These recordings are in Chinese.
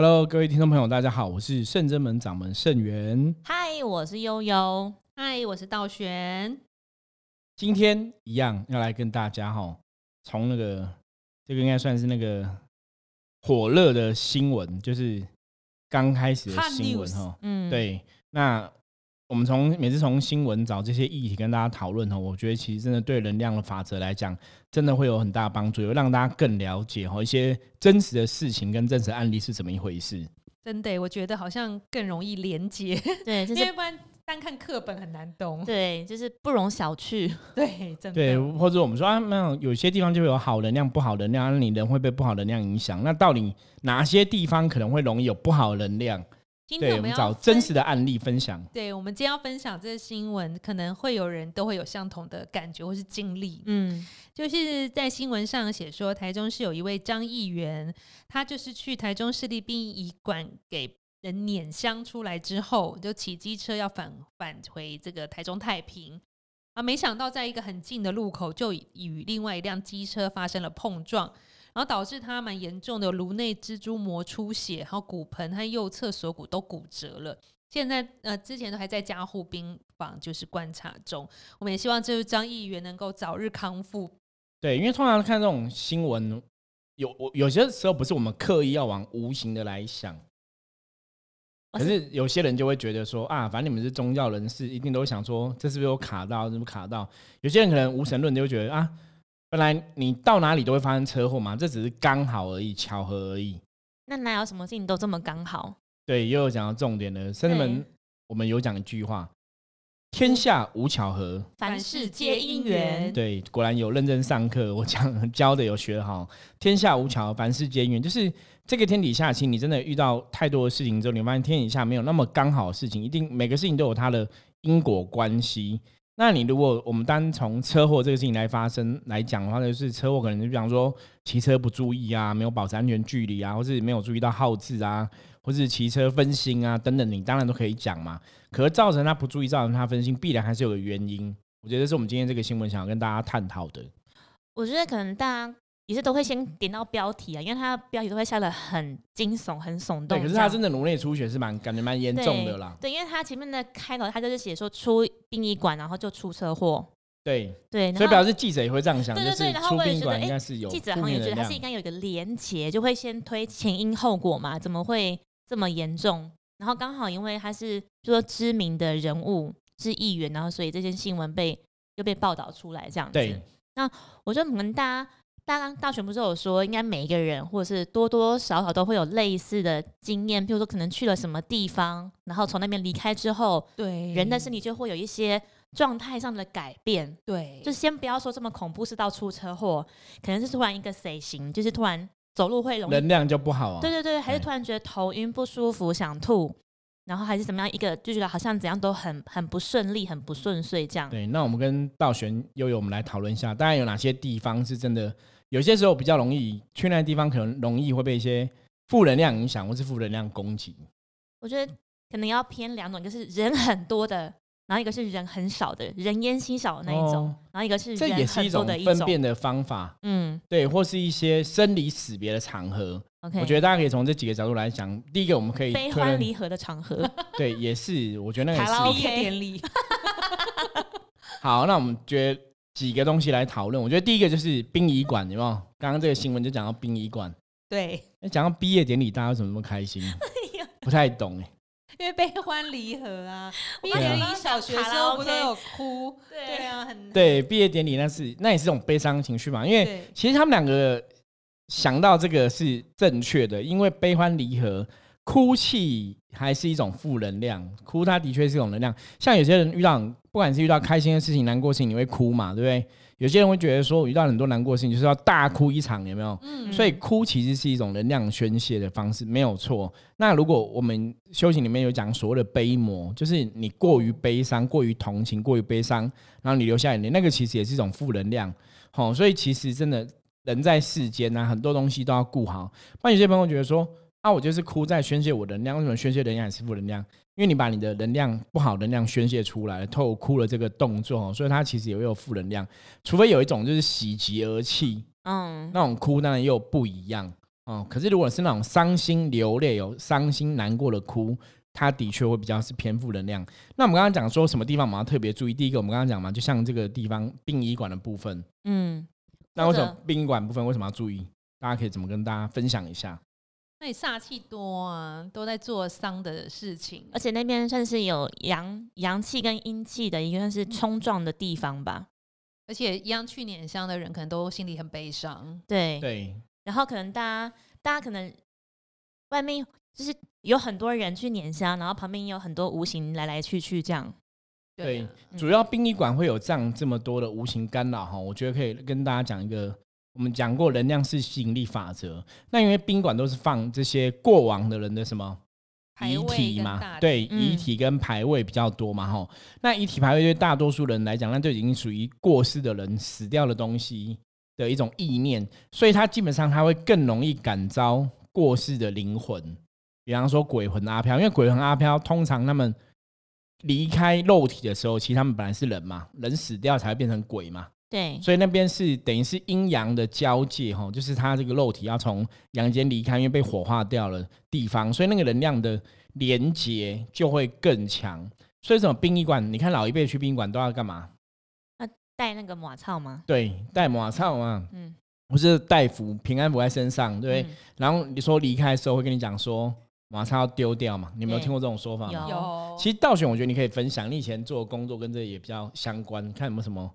Hello，各位听众朋友，大家好，我是圣真门掌门圣元。嗨，我是悠悠。嗨，我是道玄。今天一样要来跟大家哈，从那个这个应该算是那个火热的新闻，就是刚开始的新闻哈。嗯，对。那我们从每次从新闻找这些议题跟大家讨论哈，我觉得其实真的对能量的法则来讲，真的会有很大帮助，有让大家更了解哈一些真实的事情跟真实案例是怎么一回事。真的，我觉得好像更容易连接。对，因为不然单看课本很难懂。对，就是不容小觑。对，真的。对，或者我们说啊，那有些地方就会有好能量、不好能量，那你人会被不好能量影响。那到底哪些地方可能会容易有不好能量？对，我们找真实的案例分享。对，我们今天要分享这个新闻，可能会有人都会有相同的感觉或是经历。嗯，就是在新闻上写说，台中市有一位张议员，他就是去台中市立殡仪馆给人碾香出来之后，就骑机车要返返回这个台中太平啊，没想到在一个很近的路口，就与另外一辆机车发生了碰撞。然后导致他蛮严重的颅内蜘蛛膜出血，然后骨盆和右侧锁骨都骨折了。现在呃，之前都还在加护病房，就是观察中。我们也希望这位张议员能够早日康复。对，因为通常看这种新闻，有我有些时候不是我们刻意要往无形的来想，可是有些人就会觉得说啊，反正你们是宗教人士，一定都想说这是不是有卡到，是不是卡到？有些人可能无神论就会觉得啊。本来你到哪里都会发生车祸嘛，这只是刚好而已，巧合而已。那哪有什么事情都这么刚好？对，又有讲到重点了。生们，我们有讲一句话：天下无巧合，凡事皆因缘。对，果然有认真上课，我讲教的有学好。天下无巧合，凡事皆因缘。就是这个天底下，其实你真的遇到太多的事情之后，你发现天底下没有那么刚好的事情，一定每个事情都有它的因果关系。那你如果我们单从车祸这个事情来发生来讲的话，就是车祸可能就比方说骑车不注意啊，没有保持安全距离啊，或是没有注意到号志啊，或是骑车分心啊等等，你当然都可以讲嘛。可是造成他不注意，造成他分心，必然还是有个原因。我觉得是我们今天这个新闻想要跟大家探讨的。我觉得可能大家。也是都会先点到标题啊，因为它标题都会下的很惊悚、很耸动。对，可是他真的颅内出血是蛮感觉蛮严重的啦。对，因为他前面的开头，他就是写说出殡仪馆，然后就出车祸。对对，所以表示记者也会这样想，对对对，然后出殡仪馆应该是有记者好像也觉得它是应该有一个连结，就会先推前因后果嘛，怎么会这么严重？然后刚好因为他是就说知名的人物是议员，然后所以这件新闻被又被报道出来这样子。对，那我觉得我们大家。大刚大选不是有说，应该每一个人或者是多多少少都会有类似的经验，比如说可能去了什么地方，然后从那边离开之后，对人的身体就会有一些状态上的改变。对，就先不要说这么恐怖是到出车祸，可能是突然一个 C 型，就是突然走路会容易能量就不好啊。对对对，还是突然觉得头晕不舒服，想吐。然后还是怎么样一个就觉得好像怎样都很很不顺利，很不顺遂这样。对，那我们跟道玄悠悠我们来讨论一下，大概有哪些地方是真的，有些时候比较容易去那地方，可能容易会被一些负能量影响，或是负能量攻击。我觉得可能要偏两种，就是人很多的。然后一个是人很少的，人烟稀少的那一种，然后一个是这也是一种分辨的方法，嗯，对，或是一些生离死别的场合。OK，我觉得大家可以从这几个角度来讲。第一个，我们可以悲欢离合的场合，对，也是，我觉得那个是毕业典礼。好，那我们觉得几个东西来讨论。我觉得第一个就是殡仪馆，有没有？刚刚这个新闻就讲到殡仪馆，对，讲到毕业典礼，大家为什么那么开心？不太懂哎。因为悲欢离合啊，毕业典礼小学时候不都有哭？对啊，很对。毕业典礼那是那也是种悲伤情绪嘛。因为其实他们两个想到这个是正确的，因为悲欢离合，哭泣还是一种负能量，哭它的确是一种能量。像有些人遇到不管是遇到开心的事情、难过事情，你会哭嘛，对不对？有些人会觉得说，遇到很多难过事情，就是要大哭一场，有没有？嗯。所以哭其实是一种能量宣泄的方式，没有错。那如果我们修行里面有讲所谓的悲魔，就是你过于悲伤、过于同情、过于悲伤，然后你流下眼泪，那个其实也是一种负能量。好，所以其实真的人在世间呢，很多东西都要顾好。那有些朋友觉得说，啊，我就是哭在宣泄我的能量，为什么宣泄能量也是负能量？因为你把你的能量不好能量宣泄出来，透过哭了这个动作，所以它其实也会有负能量。除非有一种就是喜极而泣，嗯，那种哭当然又不一样哦。可是如果是那种伤心流泪、有伤心难过的哭，它的确会比较是偏负能量。那我们刚刚讲说什么地方我们要特别注意？第一个，我们刚刚讲嘛，就像这个地方殡仪馆的部分，嗯，那为什么殡仪馆部分为什么要注意？大家可以怎么跟大家分享一下？那里煞气多啊，都在做丧的事情，而且那边算是有阳阳气跟阴气的一个算是冲撞的地方吧。而且一样去碾香的人，可能都心里很悲伤。对对，然后可能大家大家可能外面就是有很多人去碾香，然后旁边也有很多无形来来去去这样。对，主要殡仪馆会有这样这么多的无形干扰哈，我觉得可以跟大家讲一个。我们讲过能量是吸引力法则，那因为宾馆都是放这些过往的人的什么遗体嘛，对，遗体跟牌位比较多嘛，哈。那遗体牌位对大多数人来讲，那就已经属于过世的人死掉的东西的一种意念，所以他基本上他会更容易感召过世的灵魂，比方说鬼魂阿飘，因为鬼魂阿飘通常他们离开肉体的时候，其实他们本来是人嘛，人死掉才会变成鬼嘛。对，所以那边是等于是阴阳的交界哈，就是他这个肉体要从阳间离开，因为被火化掉了地方，所以那个能量的连接就会更强。所以，什么殡仪馆？你看老一辈去殡仪馆都要干嘛？要带那个马草吗？对，带马草嘛。嗯，不是带符平安符在身上，对。然后你说离开的时候会跟你讲说马上要丢掉嘛？你有没有听过这种说法？有。其实道选，我觉得你可以分享，你以前做工作跟这也比较相关，看有没有什么。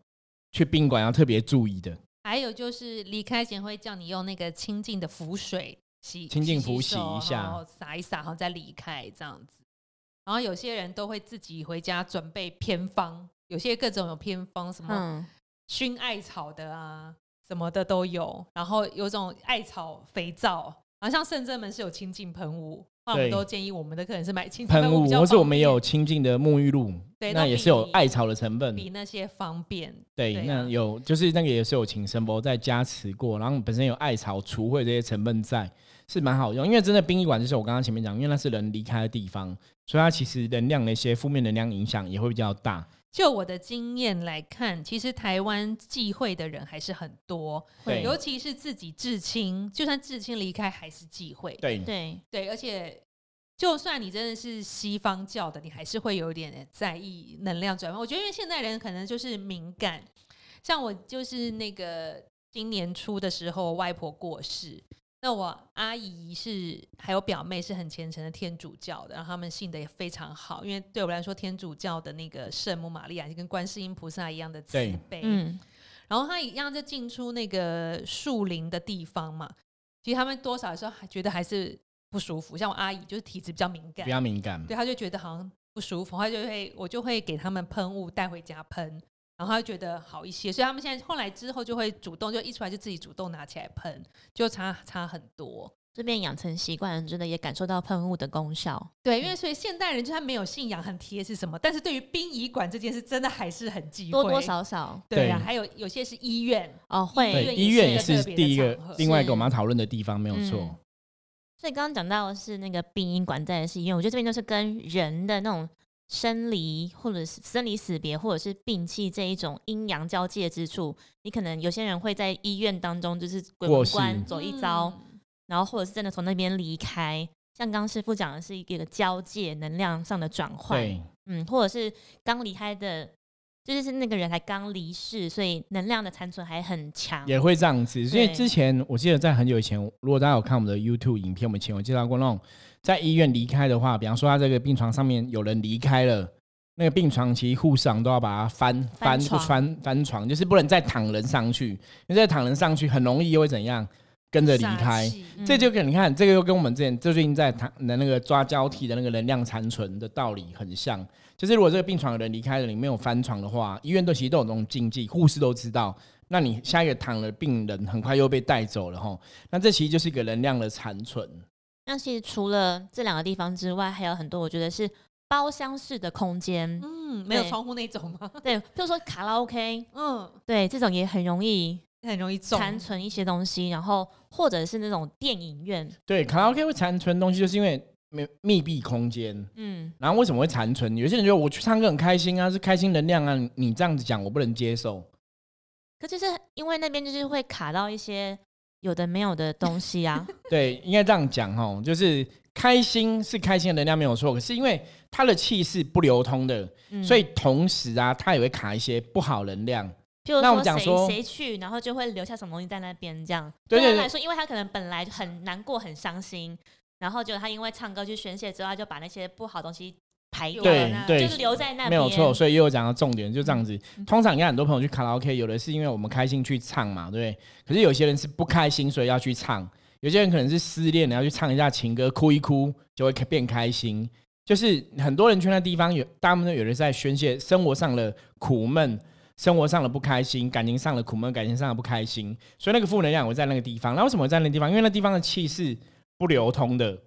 去宾馆要特别注意的，还有就是离开前会叫你用那个清净的浮水洗，清净浮洗一下，然后洒一洒，然后再离开这样子。然后有些人都会自己回家准备偏方，有些各种有偏方，什么熏艾草的啊，什么的都有。然后有种艾草肥皂，好像圣真门是有清净喷雾。我们都建议我们的客人是买清喷雾，或是我们有清净的沐浴露，对，那也是有艾草的成分，比那些方便。对，那有就是那个也是有请神佛在加持过，然后本身有艾草除秽这些成分在，是蛮好用。因为真的殡仪馆就是我刚刚前面讲，因为那是人离开的地方，所以它其实能量的一些负面能量影响也会比较大。就我的经验来看，其实台湾忌讳的人还是很多，尤其是自己至亲，就算至亲离开还是忌讳。对对对，而且就算你真的是西方教的，你还是会有点在意能量转换。我觉得，因为现代人可能就是敏感，像我就是那个今年初的时候，外婆过世。那我阿姨是还有表妹是很虔诚的天主教的，然后他们信的也非常好，因为对我来说，天主教的那个圣母玛利亚就跟观世音菩萨一样的慈悲。嗯，然后他一样就进出那个树林的地方嘛，其实他们多少的时候还觉得还是不舒服。像我阿姨就是体质比较敏感，比较敏感，对，他就觉得好像不舒服，他就会我就会给他们喷雾带回家喷。然后他觉得好一些，所以他们现在后来之后就会主动，就一出来就自己主动拿起来喷，就差差很多。这边养成习惯，真的也感受到喷雾的功效。对，因为所以现代人就算没有信仰很贴是什么，但是对于殡仪馆这件事，真的还是很忌讳，多多少少。对啊，还有有些是医院哦，会医院也是第一个另外一个我们要讨论的地方，没有错。所以刚刚讲到的是那个殡仪馆在是医院，我觉得这边都是跟人的那种。生离或者是生离死别，或者是病气这一种阴阳交界之处，你可能有些人会在医院当中就是鬼门关走一遭，然后或者是真的从那边离开。像刚师傅讲的是一个交界能量上的转换，嗯，或者是刚离开的，就是那个人才刚离世，所以能量的残存还很强，也会这样子。因为之前我记得在很久以前，如果大家有看我们的 YouTube 影片，我们前有介绍过那种。在医院离开的话，比方说他这个病床上面有人离开了，那个病床其实护士长都要把它翻翻不翻翻床，就是不能再躺人上去，因为再躺人上去很容易又会怎样跟着离开。这就跟你看这个又跟我们之前最近在谈的那个抓交替的那个能量残存的道理很像，就是如果这个病床的人离开了，你没有翻床的话，医院都其实都有那种禁忌，护士都知道，那你下一个躺的病人很快又被带走了哈，那这其实就是一个能量的残存。那其实除了这两个地方之外，还有很多我觉得是包厢式的空间，嗯，没有窗户那种吗？对，比如说卡拉 OK，嗯，对，这种也很容易很容易残存一些东西，然后或者是那种电影院，对，卡拉 OK 会残存东西，就是因为密密闭空间，嗯，然后为什么会残存？有些人觉得我去唱歌很开心啊，是开心能量啊，你这样子讲我不能接受，可就是因为那边就是会卡到一些。有的没有的东西啊。对，应该这样讲哦，就是开心是开心的能量没有错，可是因为它的气是不流通的，所以同时啊，它也会卡一些不好能量。那我们讲说谁去，然后就会留下什么东西在那边，这样对他来说，因为他可能本来很难过、很伤心，然后就他因为唱歌去宣泄之后，他就把那些不好东西排对对，就是留在那边，没有错。所以又讲到重点，就这样子。通常你看很多朋友去卡拉 OK，有的是因为我们开心去唱嘛，对？可是有些人是不开心，所以要去唱；有些人可能是失恋，你要去唱一下情歌，哭一哭就会变开心。就是很多人去那地方，有大部分都有人在宣泄生活上的苦闷。生活上的不开心，感情上的苦闷，感情上的不开心，所以那个负能量我在那个地方。那为什么会在那个地方？因为那地方的气是不流通的，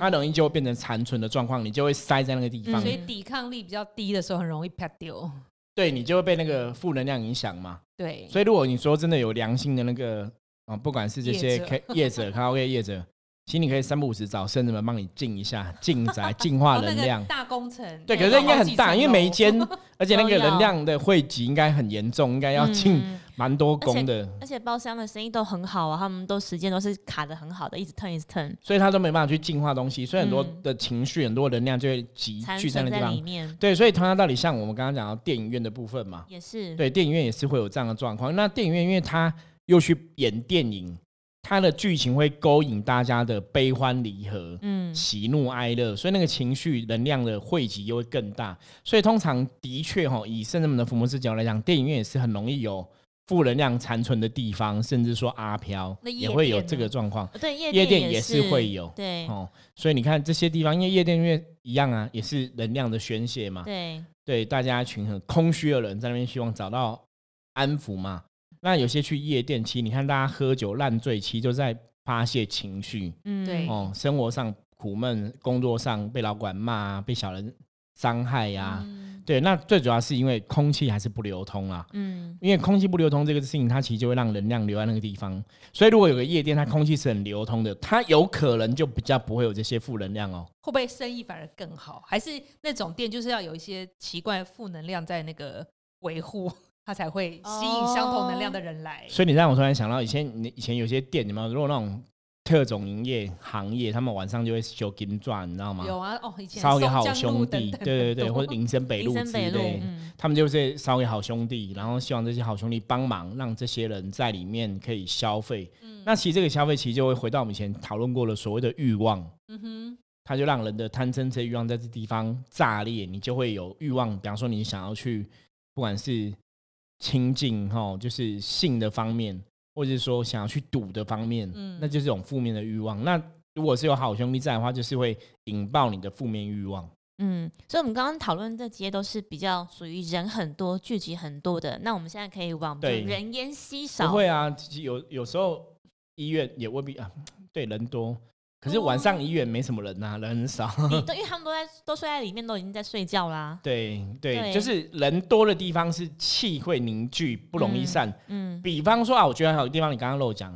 它容易就会变成残存的状况，你就会塞在那个地方。所以抵抗力比较低的时候，很容易啪丢。对你就会被那个负能量影响嘛。对。所以如果你说真的有良心的那个啊，不管是这些业者、卡拉 OK 业者。其实你可以三不五时找圣人们帮你净一下、净宅、净化能量。大工程。对，可是应该很大，因为每一间，而且那个能量的汇集应该很严重，应该要进蛮多工的。而且包厢的生意都很好啊，他们都时间都是卡的很好的，一直 turn 一直 turn。所以他都没办法去净化东西，所以很多的情绪、很多能量就会集聚在那地方。对，所以同样道理，像我们刚刚讲到电影院的部分嘛，也是。对，电影院也是会有这样的状况。那电影院因为它又去演电影。它的剧情会勾引大家的悲欢离合，嗯，喜怒哀乐，所以那个情绪能量的汇集又会更大。所以通常的确哈，以圣人们的福摩斯角来讲，电影院也是很容易有负能量残存的地方，甚至说阿飘也会有这个状况。对，夜店也是会有。对哦，所以你看这些地方，因为夜店因为一样啊，也是能量的宣泄嘛。对对，大家群很空虚的人在那边希望找到安抚嘛。那有些去夜店期，你看大家喝酒烂醉期，就在发泄情绪，嗯，对，哦，生活上苦闷，工作上被老板骂，被小人伤害呀，对，那最主要是因为空气还是不流通啊，嗯，因为空气不流通这个事情，它其实就会让能量留在那个地方，所以如果有个夜店，它空气是很流通的，它有可能就比较不会有这些负能量哦。会不会生意反而更好？还是那种店就是要有一些奇怪负能量在那个维护？它才会吸引相同能量的人来。所以你让我突然想到，以前你以前有些店，你们如果那种特种营业行业，他们晚上就会修金钻，你知道吗？有啊，哦，以前烧给好兄弟，对对对，或者林森北路之类，他们就是烧给好兄弟，然后希望这些好兄弟帮忙，让这些人在里面可以消费。那其实这个消费其实就会回到我们以前讨论过的所谓的欲望。嗯哼，他就让人的贪嗔痴欲望在这地方炸裂，你就会有欲望。比方说，你想要去，不管是亲近哈，就是性的方面，或者是说想要去赌的方面，嗯，那就是一种负面的欲望。那如果是有好兄弟在的话，就是会引爆你的负面欲望。嗯，所以我们刚刚讨论这些都是比较属于人很多、聚集很多的。那我们现在可以往人烟稀少。不会啊，有有时候医院也未必啊，对人多。可是晚上医院没什么人呐，人很少。你都因为他们都在都睡在里面，都已经在睡觉啦。对对，就是人多的地方是气会凝聚，不容易散。嗯，比方说啊，我觉得还有地方你刚刚漏讲，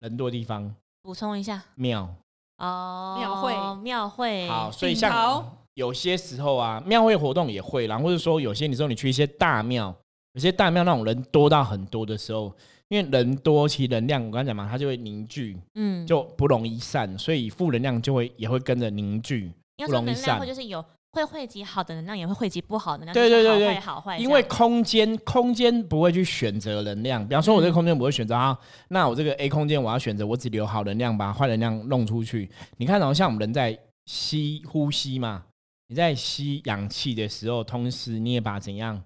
人多的地方。补充一下，庙哦，庙会庙会。好，所以像有些时候啊，庙会活动也会啦，或者说有些你说你去一些大庙，有些大庙那种人多到很多的时候。因为人多，其实能量我刚才讲嘛，它就会凝聚，嗯，就不容易散，所以负能量就会也会跟着凝聚，不容易散。就是有会汇集好的能量，也会汇集不好的能量。对对对对，好坏。因为空间空间不会去选择能量，比方说我这个空间不会选择啊，那我这个 A 空间我要选择，我只留好能量，把坏能量弄出去。你看，然后像我们人在吸呼吸嘛，你在吸氧气的时候，同时你也把怎样？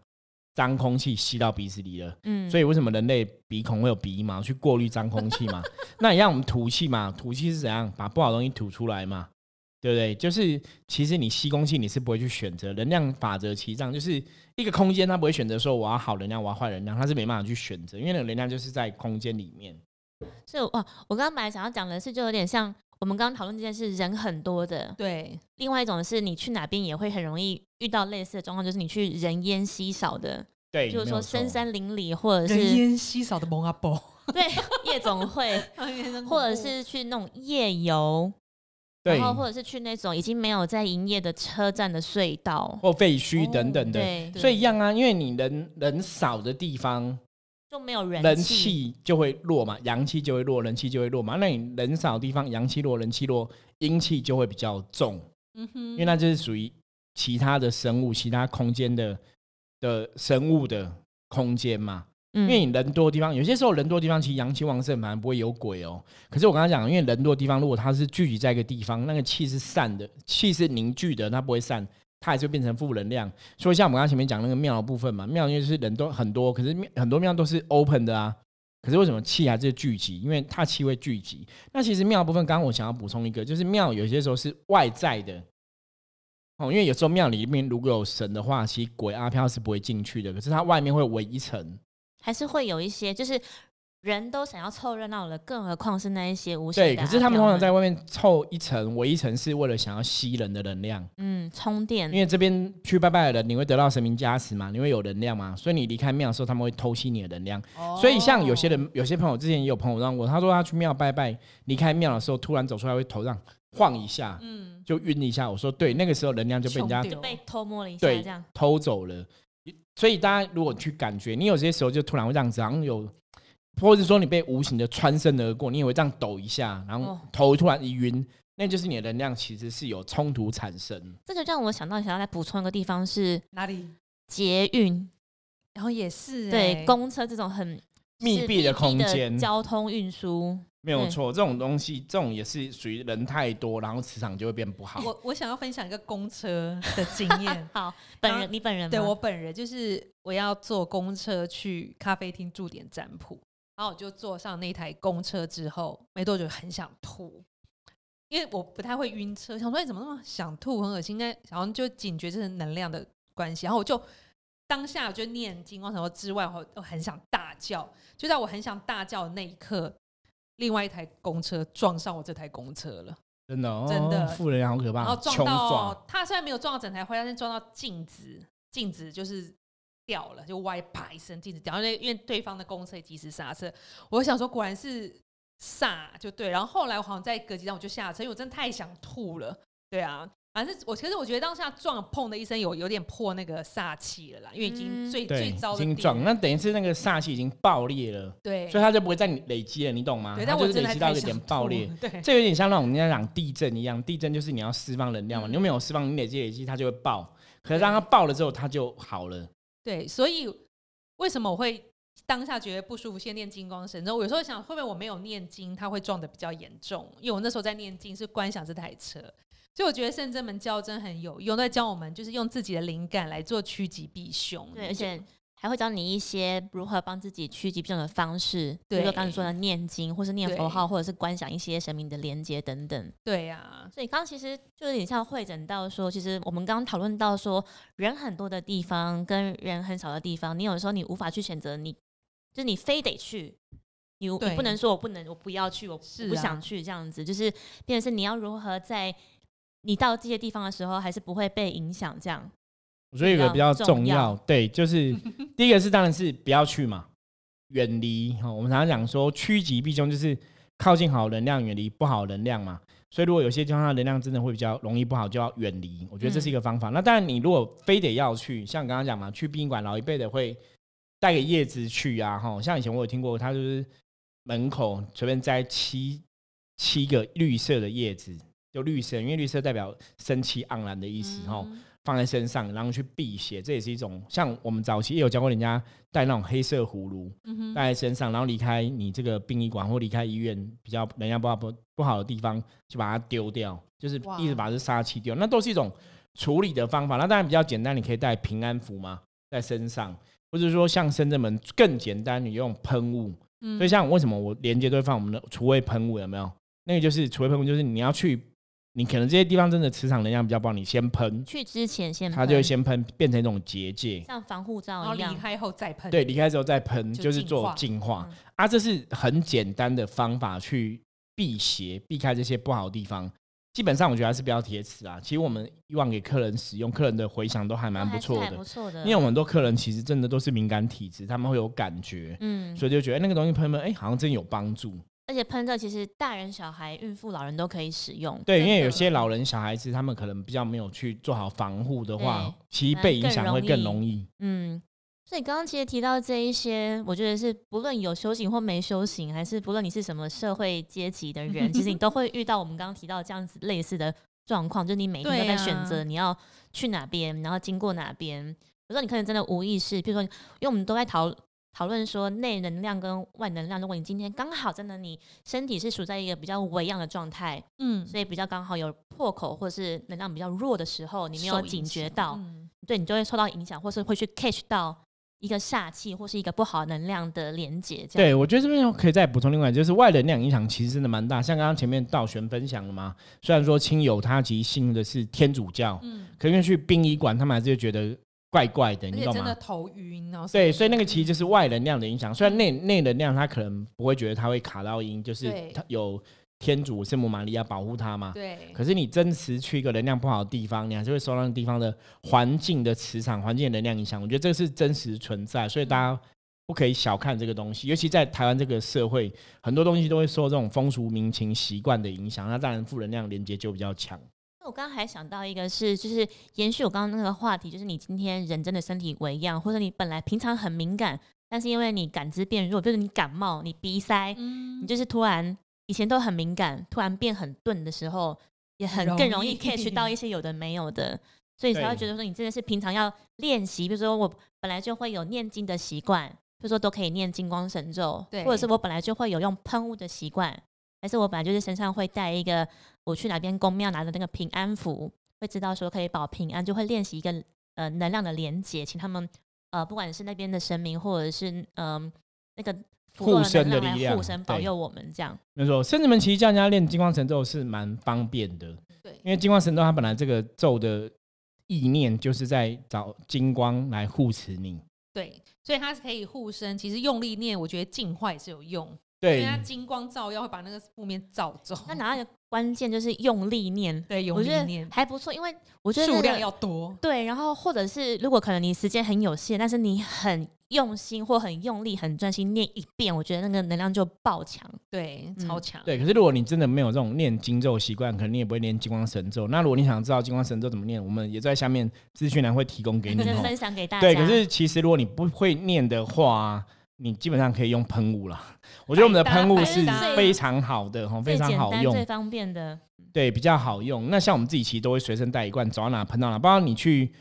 脏空气吸到鼻子里了，嗯，所以为什么人类鼻孔会有鼻毛去过滤脏空气嘛？那一样我们吐气嘛，吐气是怎样把不好东西吐出来嘛？对不对？就是其实你吸空气你是不会去选择能量法则其上，就是一个空间它不会选择说我要好能量我要坏能量，它是没办法去选择，因为那个能量就是在空间里面。所以哦，我刚刚本来想要讲的是，就有点像我们刚刚讨论这件事，人很多的，对。另外一种是你去哪边也会很容易遇到类似的状况，就是你去人烟稀少的。对，就是说深山林里，或者是人烟稀少的蒙阿波，对，夜总会，或者是去那种夜游，然后或者是去那种已经没有在营业的车站的隧道或废墟等等的，所以一样啊，因为你人人少的地方，就没有人人气就会弱嘛，阳气就会弱，人气就会弱嘛。那你人少的地方，阳气弱，人气弱，阴气就会比较重。嗯哼，因为那就是属于其他的生物、其他空间的的生物的空间嘛。嗯因为你人多的地方，有些时候人多的地方其实阳气旺盛，反而不会有鬼哦。可是我刚刚讲，因为人多的地方，如果它是聚集在一个地方，那个气是散的，气是凝聚的，它不会散，它还是变成负能量。所以像我们刚刚前面讲那个庙的部分嘛，庙因为是人都很多，可是很多庙都是 open 的啊。可是为什么气还是聚集？因为它气会聚集。那其实庙部分，刚刚我想要补充一个，就是庙有些时候是外在的哦，因为有时候庙里面如果有神的话，其实鬼阿飘是不会进去的，可是它外面会围一层。还是会有一些，就是人都想要凑热闹了，更何况是那一些无形对，可是他们通常在外面凑一层围一层，是为了想要吸人的能量，嗯，充电。因为这边去拜拜的人，你会得到神明加持嘛，你会有能量嘛，所以你离开庙的时候，他们会偷吸你的能量。所以像有些人，有些朋友之前也有朋友让我，他说他去庙拜拜，离开庙的时候，突然走出来会头上晃一下，嗯，就晕一下。我说对，那个时候能量就被人家就被偷摸了一下，这样偷走了。所以大家如果去感觉，你有些时候就突然会这样子，然后有，或者说你被无形的穿身而过，你也会这样抖一下，然后头突然一晕，那就是你的能量其实是有冲突产生。这就让我想到想要再补充一个地方是哪里？捷运，然后也是对公车这种很密闭的空间交通运输。没有错，这种东西，这种也是属于人太多，然后磁场就会变不好。我我想要分享一个公车的 经验。好，本人你本人对我本人就是我要坐公车去咖啡厅驻点占卜，然后我就坐上那台公车之后，没多久很想吐，因为我不太会晕车，想说你怎么那么想吐，很恶心，应该好像就警觉这是能量的关系，然后我就当下就念金光神咒之外，我都很想大叫，就在我很想大叫的那一刻。另外一台公车撞上我这台公车了，真的，真的，富人好可怕。然后撞到，他虽然没有撞到整台灰，但是撞到镜子，镜子就是掉了，就歪啪一声，镜子掉。因为因为对方的公车及时刹车，我想说果然是煞就对。然后后来我好像在隔几站我就下车，因为我真的太想吐了。对啊。反正我其实我觉得当下撞碰的一声有有点破那个煞气了啦，因为已经最最糟的已经撞，那等于是那个煞气已经爆裂了，对，所以它就不会再累积了，你懂吗？对，它就是累积到一点爆裂，对，这有点像那种人家讲地震一样，地震就是你要释放能量嘛，你又没有释放，你累积累积它就会爆，可是当它爆了之后它就好了。对，所以为什么我会当下觉得不舒服，先念金光神咒？我有时候想会不会我没有念经，它会撞的比较严重？因为我那时候在念经是观想这台车。所以我觉得圣真门教真很有用，在教我们就是用自己的灵感来做趋吉避凶。对，而且还会教你一些如何帮自己趋吉避凶的方式，比如说刚才说的念经，或是念佛号，或者是观想一些神明的连接等等。对呀，所以刚刚其实就有点像会诊到说，其实我们刚刚讨论到说，人很多的地方跟人很少的地方，你有时候你无法去选择，你就是你非得去，你你不能说我不能，我不要去，我不想去这样子，就是变成是你要如何在。你到这些地方的时候，还是不会被影响。这样，我觉得有个比较重要，对，就是 第一个是当然是不要去嘛，远离。哈，我们常常讲说趋吉避凶，就是靠近好能量，远离不好能量嘛。所以如果有些地方它能量真的会比较容易不好，就要远离。我觉得这是一个方法。那当然，你如果非得要去，像刚刚讲嘛，去殡仪馆，老一辈的会带个叶子去啊。哈，像以前我有听过，他就是门口随便摘七七个绿色的叶子。就绿色，因为绿色代表生气盎然的意思，哈，放在身上，然后去辟邪，这也是一种。像我们早期也有教过人家带那种黑色葫芦，带在身上，然后离开你这个殡仪馆或离开医院比较人家不好不不好的地方，就把它丢掉，就是一直把这杀气丢，那都是一种处理的方法。那当然比较简单，你可以带平安符嘛，在身上，或者说像深圳门更简单，你用喷雾。所以像为什么我连接都会放我们的除味喷雾，有没有？那个就是除味喷雾，就是你要去。你可能这些地方真的磁场能量比较不好，你先喷。去之前先，它就会先喷，变成一种结界，像防护罩一样。离开后再喷。对，离开之后再喷，就是做净化。啊，这是很简单的方法去避邪，避开这些不好的地方。基本上我觉得还是比较贴齿啊。其实我们以往给客人使用，客人的回响都还蛮不错的。不错的。因为我们很多客人其实真的都是敏感体质，他们会有感觉，嗯，所以就觉得那个东西喷喷，哎，好像真有帮助。而且喷这其实大人、小孩、孕妇、老人都可以使用。对，因为有些老人、小孩子他们可能比较没有去做好防护的话，其实被影响会更容易。嗯，所以刚刚其实提到这一些，我觉得是不论有修行或没修行，还是不论你是什么社会阶级的人，其实你都会遇到我们刚刚提到这样子类似的状况，就是你每天都在选择你要去哪边，然后经过哪边。有时候你可能真的无意识，比如说，因为我们都在讨讨论说内能量跟外能量，如果你今天刚好真的你身体是处在一个比较微样的状态，嗯，所以比较刚好有破口或是能量比较弱的时候，你没有警觉到，对你就会受到影响，或是会去 catch 到。一个煞气或是一个不好能量的连接，对我觉得这边可以再补充另外，就是外能量影响其实真的蛮大。像刚刚前面道玄分享了嘛，虽然说亲友他其实信的是天主教，嗯，可因为去殡仪馆，他们还是觉得怪怪的，你懂吗？真的头晕哦。对，所以那个其实就是外能量的影响。虽然内内能量他可能不会觉得他会卡到音，就是他有。天主圣母玛利亚保护他嘛？对。可是你真实去一个能量不好的地方，你还是会受到那地方的环境的磁场、环境的能量影响。我觉得这是真实存在，所以大家不可以小看这个东西。尤其在台湾这个社会，很多东西都会受这种风俗民情习惯的影响，那当然负能量连接就比较强。那我刚刚还想到一个，是就是延续我刚刚那个话题，就是你今天人真的身体为样，或者你本来平常很敏感，但是因为你感知变弱，就是你感冒、你鼻塞，你就是突然。以前都很敏感，突然变很钝的时候，也很更容易 catch 到一些有的没有的，所以才会觉得说你真的是平常要练习。比如说我本来就会有念经的习惯，比如说都可以念金光神咒，对，或者是我本来就会有用喷雾的习惯，还是我本来就是身上会带一个我去哪边公庙拿的那个平安符，会知道说可以保平安，就会练习一个呃能量的连接，请他们呃不管是那边的神明或者是嗯那个。护身的力量，护身保佑我们这样。没错，甚至们其实教人家练金光神咒是蛮方便的。对，因为金光神咒它本来这个咒的意念就是在找金光来护持你。对，所以它是可以护身。其实用力念，我觉得净化也是有用。对，因为它金光照耀会把那个负面照走。那哪一个关键就是用力念？对，用力念还不错，因为我觉得数量要多。对，然后或者是如果可能你时间很有限，但是你很。用心或很用力、很专心念一遍，我觉得那个能量就爆强，对，超强。对，可是如果你真的没有这种念经咒习惯，可能你也不会念金光神咒。那如果你想知道金光神咒怎么念，我们也在下面资讯栏会提供给你，分享给大家。对，可是其实如果你不会念的话，你基本上可以用喷雾了。我觉得我们的喷雾是非常好的，哈，非常好用、最方便的。对，比较好用。那像我们自己其实都会随身带一罐，走到哪喷到哪，包括你去。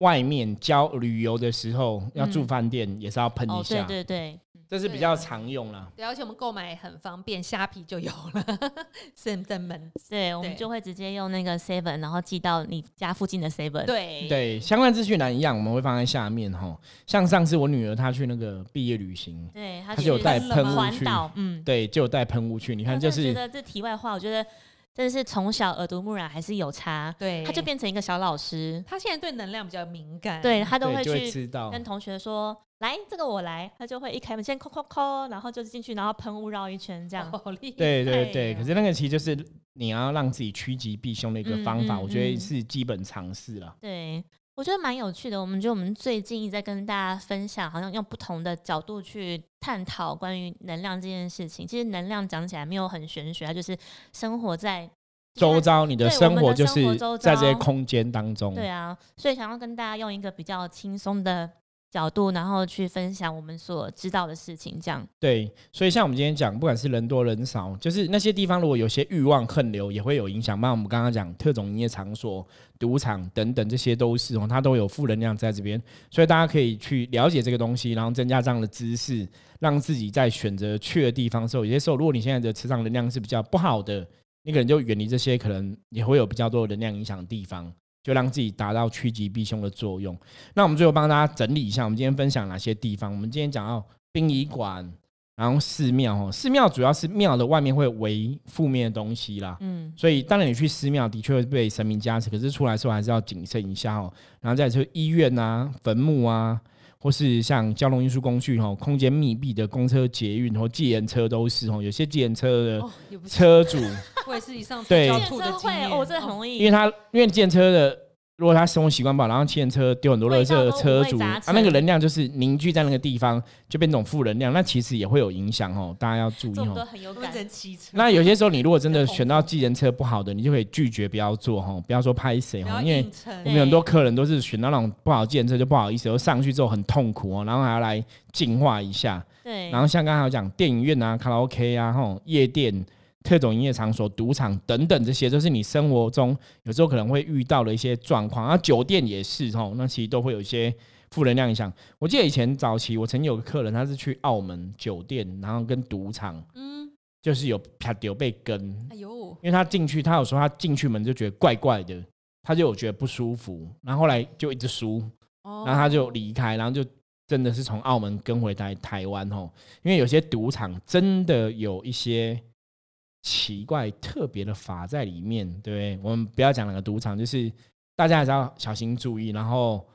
外面郊旅游的时候要住饭店也是要喷一下，对对对，这是比较常用了。对，而且我们购买很方便，虾皮就有了。seven 门，对，我们就会直接用那个 seven，然后寄到你家附近的 seven。对对，相关资讯栏一样，我们会放在下面哈。像上次我女儿她去那个毕业旅行，对，她就有带喷雾去，嗯，对，就有带喷雾去。你看，就是觉得这题外话，我觉得。真的是从小耳濡目染还是有差，对，他就变成一个小老师。他现在对能量比较敏感，对他都会去跟同学说：“来，这个我来。”他就会一开门先抠抠抠，然后就进去，然后喷雾绕一圈，这样。好厉害！对对对，可是那个其实就是你要让自己趋吉避凶的一个方法，我觉得是基本常识了。对。我觉得蛮有趣的。我们觉得我们最近一直在跟大家分享，好像用不同的角度去探讨关于能量这件事情。其实能量讲起来没有很玄学，它就是生活在周遭，你的生活就是在这些空间当中。对啊，所以想要跟大家用一个比较轻松的。角度，然后去分享我们所知道的事情，这样对。所以像我们今天讲，不管是人多人少，就是那些地方，如果有些欲望横流，也会有影响。那我们刚刚讲特种营业场所、赌场等等，这些都是哦，它都有负能量在这边。所以大家可以去了解这个东西，然后增加这样的知识，让自己在选择去的地方的时候，有些时候，如果你现在的磁场能量是比较不好的，你可能就远离这些，可能也会有比较多能量影响的地方。就让自己达到趋吉避凶的作用。那我们最后帮大家整理一下，我们今天分享哪些地方？我们今天讲到殡仪馆，然后寺庙哦，寺庙主要是庙的外面会围负面的东西啦。嗯，所以当然你去寺庙的确会被神明加持，可是出来时候还是要谨慎一下哦。然后再就医院啊、坟墓啊，或是像交通运输工具哈，空间密闭的公车、捷运或计程车都是哦。有些计程车的车主。会是以上对，吐的经验哦，这很容易，因为他因为计程车的如果他生活习惯不好，然后骑车丢很多垃圾的车主，啊，那个能量就是凝聚在那个地方，就变成负能量，那其实也会有影响哦，大家要注意哦。那有些时候你如果真的选到计程车不好的，你就可以拒绝不要坐哈，不要说拍谁哈，因为我们很多客人都是选到那种不好计程车就不好意思，上去之后很痛苦哦，然后还要来净化一下。对，然后像刚才讲电影院啊、卡拉 OK 啊、吼夜店。特种营业场所、赌场等等，这些都是你生活中有时候可能会遇到的一些状况。然后酒店也是哦，那其实都会有一些负能量影响。我记得以前早期，我曾经有个客人，他是去澳门酒店，然后跟赌场，嗯，就是有啪丢被跟，哎呦，因为他进去，他有说他进去门就觉得怪怪的，他就有觉得不舒服，然后后来就一直输，然后他就离开，然后就真的是从澳门跟回台台湾哦，因为有些赌场真的有一些。奇怪特别的法在里面，对不对？我们不要讲那个赌场，就是大家还是要小心注意，然后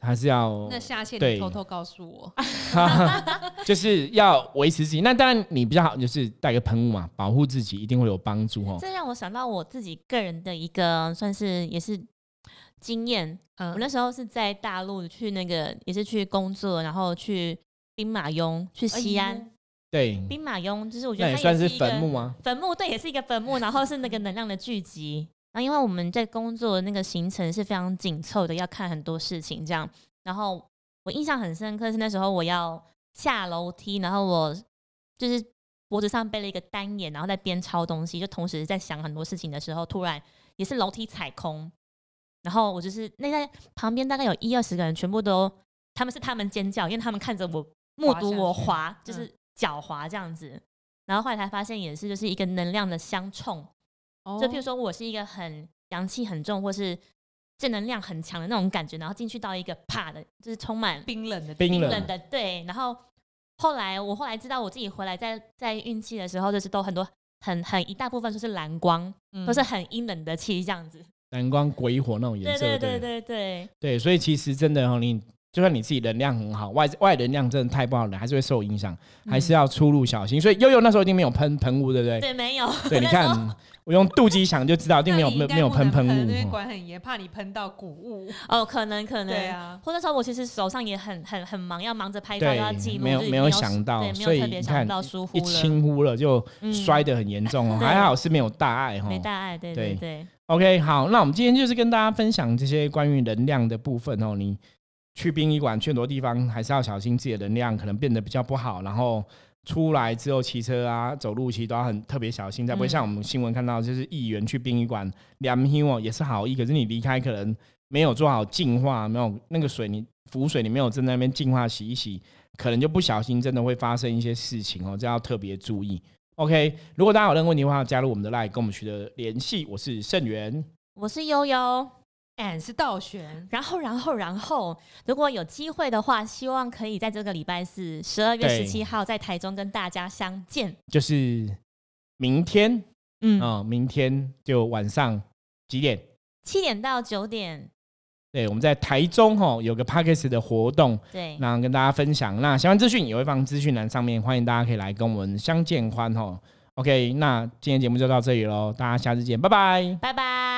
还是要那下线你偷偷告诉我，就是要维持自己。那当然你比较好，就是带个喷雾嘛，保护自己一定会有帮助哦。这让我想到我自己个人的一个算是也是经验。嗯，我那时候是在大陆去那个也是去工作，然后去兵马俑，去西安。对，兵马俑就是我觉得它也算是坟墓吗？坟墓对，也是一个坟墓，然后是那个能量的聚集。然后因为我们在工作的那个行程是非常紧凑的，要看很多事情这样。然后我印象很深刻是那时候我要下楼梯，然后我就是脖子上背了一个单眼，然后在边抄东西，就同时在想很多事情的时候，突然也是楼梯踩空，然后我就是那在旁边大概有一二十个人，全部都他们是他们尖叫，因为他们看着我目睹我滑，就是。狡猾这样子，然后后来才发现也是就是一个能量的相冲，就譬如说我是一个很阳气很重或是正能量很强的那种感觉，然后进去到一个怕的，就是充满冰冷的冰冷的对，然后后来我后来知道我自己回来在在运气的时候，就是都很多很很一大部分都是蓝光，都是很阴冷的气这样子，蓝光鬼火那种颜色，对对对。对对。对，所以其实真的哈你。就算你自己能量很好，外外能量真的太不好了，还是会受影响，还是要出入小心。所以悠悠那时候一定没有喷喷雾，对不对？对，没有。对，你看我用肚脐想就知道，一定没有没没有喷喷雾。那边管很严，怕你喷到谷物。哦，可能可能。对啊。或者说，我其实手上也很很很忙，要忙着拍照，要记录。没有没有想到，所以你看一轻忽了就摔得很严重哦。还好是没有大碍哈。没大碍，对对对。OK，好，那我们今天就是跟大家分享这些关于能量的部分哦，你。去殡仪馆，去很多地方还是要小心自己的能量，可能变得比较不好。然后出来之后骑车啊、走路其实都要很特别小心，才不会像我们新闻看到，就是议员去殡仪馆凉心哦，也是好意，可是你离开可能没有做好净化，没有那个水，你浮水你没有在那边净化洗一洗，可能就不小心真的会发生一些事情哦，这要特别注意。OK，如果大家有任何问题的话，加入我们的 LINE 跟我们取得联系。我是盛元，我是悠悠。俺是倒悬，然后，然后，然后，如果有机会的话，希望可以在这个礼拜四，十二月十七号，在台中跟大家相见。就是明天，嗯，哦，明天就晚上几点？七点到九点。对，我们在台中哈有个 p a r k e s 的活动，对，那跟大家分享。那相关资讯也会放资讯栏上面，欢迎大家可以来跟我们相见欢哈。OK，那今天节目就到这里喽，大家下次见，拜拜，拜拜。